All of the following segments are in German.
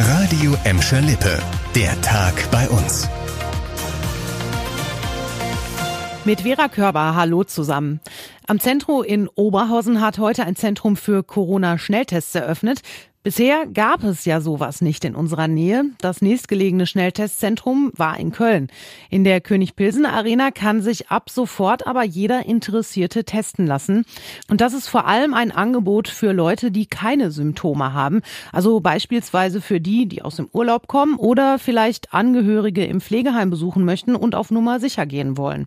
Radio Emscher Lippe. Der Tag bei uns. Mit Vera Körber, hallo zusammen. Am Zentrum in Oberhausen hat heute ein Zentrum für Corona-Schnelltests eröffnet. Bisher gab es ja sowas nicht in unserer Nähe. Das nächstgelegene Schnelltestzentrum war in Köln. In der König-Pilsen Arena kann sich ab sofort aber jeder Interessierte testen lassen. Und das ist vor allem ein Angebot für Leute, die keine Symptome haben. Also beispielsweise für die, die aus dem Urlaub kommen oder vielleicht Angehörige im Pflegeheim besuchen möchten und auf Nummer sicher gehen wollen.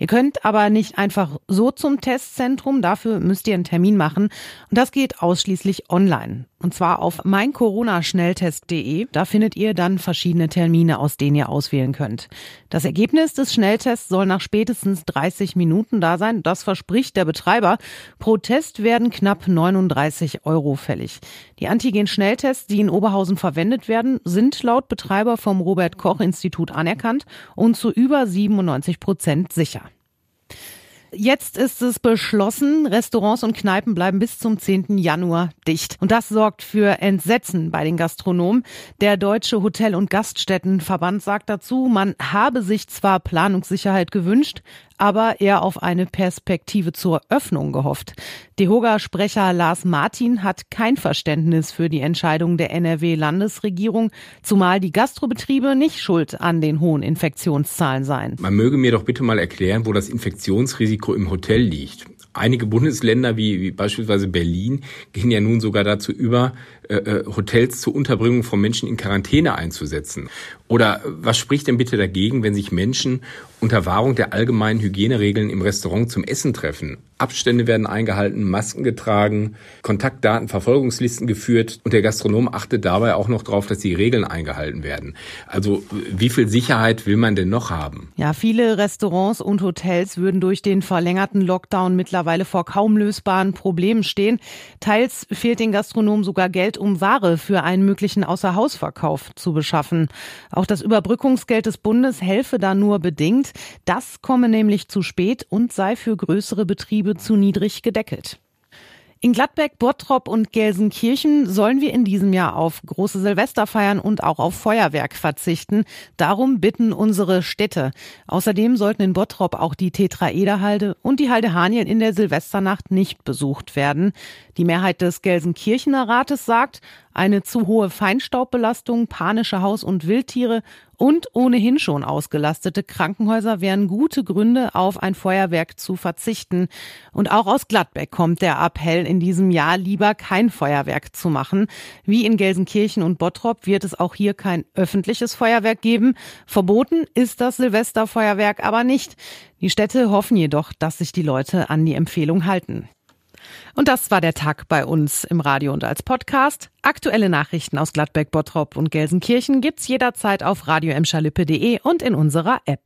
Ihr könnt aber nicht einfach so zum Testzentrum. Dafür müsst ihr einen Termin machen. Und das geht ausschließlich online. Und zwar auf meincoronaschnelltest.de. Da findet ihr dann verschiedene Termine, aus denen ihr auswählen könnt. Das Ergebnis des Schnelltests soll nach spätestens 30 Minuten da sein. Das verspricht der Betreiber. Pro Test werden knapp 39 Euro fällig. Die Antigen-Schnelltests, die in Oberhausen verwendet werden, sind laut Betreiber vom Robert Koch Institut anerkannt und zu über 97 Prozent sicher. Jetzt ist es beschlossen, Restaurants und Kneipen bleiben bis zum 10. Januar dicht. Und das sorgt für Entsetzen bei den Gastronomen. Der Deutsche Hotel- und Gaststättenverband sagt dazu, man habe sich zwar Planungssicherheit gewünscht, aber eher auf eine Perspektive zur Öffnung gehofft. DEHOGA-Sprecher Lars Martin hat kein Verständnis für die Entscheidung der NRW-Landesregierung, zumal die Gastrobetriebe nicht schuld an den hohen Infektionszahlen seien. Man möge mir doch bitte mal erklären, wo das Infektionsrisiko im Hotel liegt. Einige Bundesländer wie, wie beispielsweise Berlin gehen ja nun sogar dazu über, äh, äh, Hotels zur Unterbringung von Menschen in Quarantäne einzusetzen. Oder was spricht denn bitte dagegen, wenn sich Menschen unter Wahrung der allgemeinen Hygieneregeln im Restaurant zum Essen treffen? Abstände werden eingehalten, Masken getragen, Kontaktdaten, Verfolgungslisten geführt und der Gastronom achtet dabei auch noch darauf, dass die Regeln eingehalten werden. Also wie viel Sicherheit will man denn noch haben? Ja, viele Restaurants und Hotels würden durch den verlängerten Lockdown mittlerweile vor kaum lösbaren Problemen stehen. Teils fehlt den Gastronomen sogar Geld, um Ware für einen möglichen Außerhausverkauf zu beschaffen. Auch das Überbrückungsgeld des Bundes helfe da nur bedingt. Das komme nämlich zu spät und sei für größere Betriebe Betriebe zu niedrig gedeckelt. In Gladbeck, Bottrop und Gelsenkirchen sollen wir in diesem Jahr auf große Silvesterfeiern und auch auf Feuerwerk verzichten. Darum bitten unsere Städte. Außerdem sollten in Bottrop auch die Tetraederhalde und die Halde Haniel in der Silvesternacht nicht besucht werden. Die Mehrheit des Gelsenkirchener Rates sagt, eine zu hohe Feinstaubbelastung, panische Haus- und Wildtiere und ohnehin schon ausgelastete Krankenhäuser wären gute Gründe, auf ein Feuerwerk zu verzichten. Und auch aus Gladbeck kommt der Appell in diesem Jahr, lieber kein Feuerwerk zu machen. Wie in Gelsenkirchen und Bottrop wird es auch hier kein öffentliches Feuerwerk geben. Verboten ist das Silvesterfeuerwerk aber nicht. Die Städte hoffen jedoch, dass sich die Leute an die Empfehlung halten. Und das war der Tag bei uns im Radio und als Podcast. Aktuelle Nachrichten aus Gladbeck, Bottrop und Gelsenkirchen gibt's jederzeit auf radioemschalippe.de und in unserer App.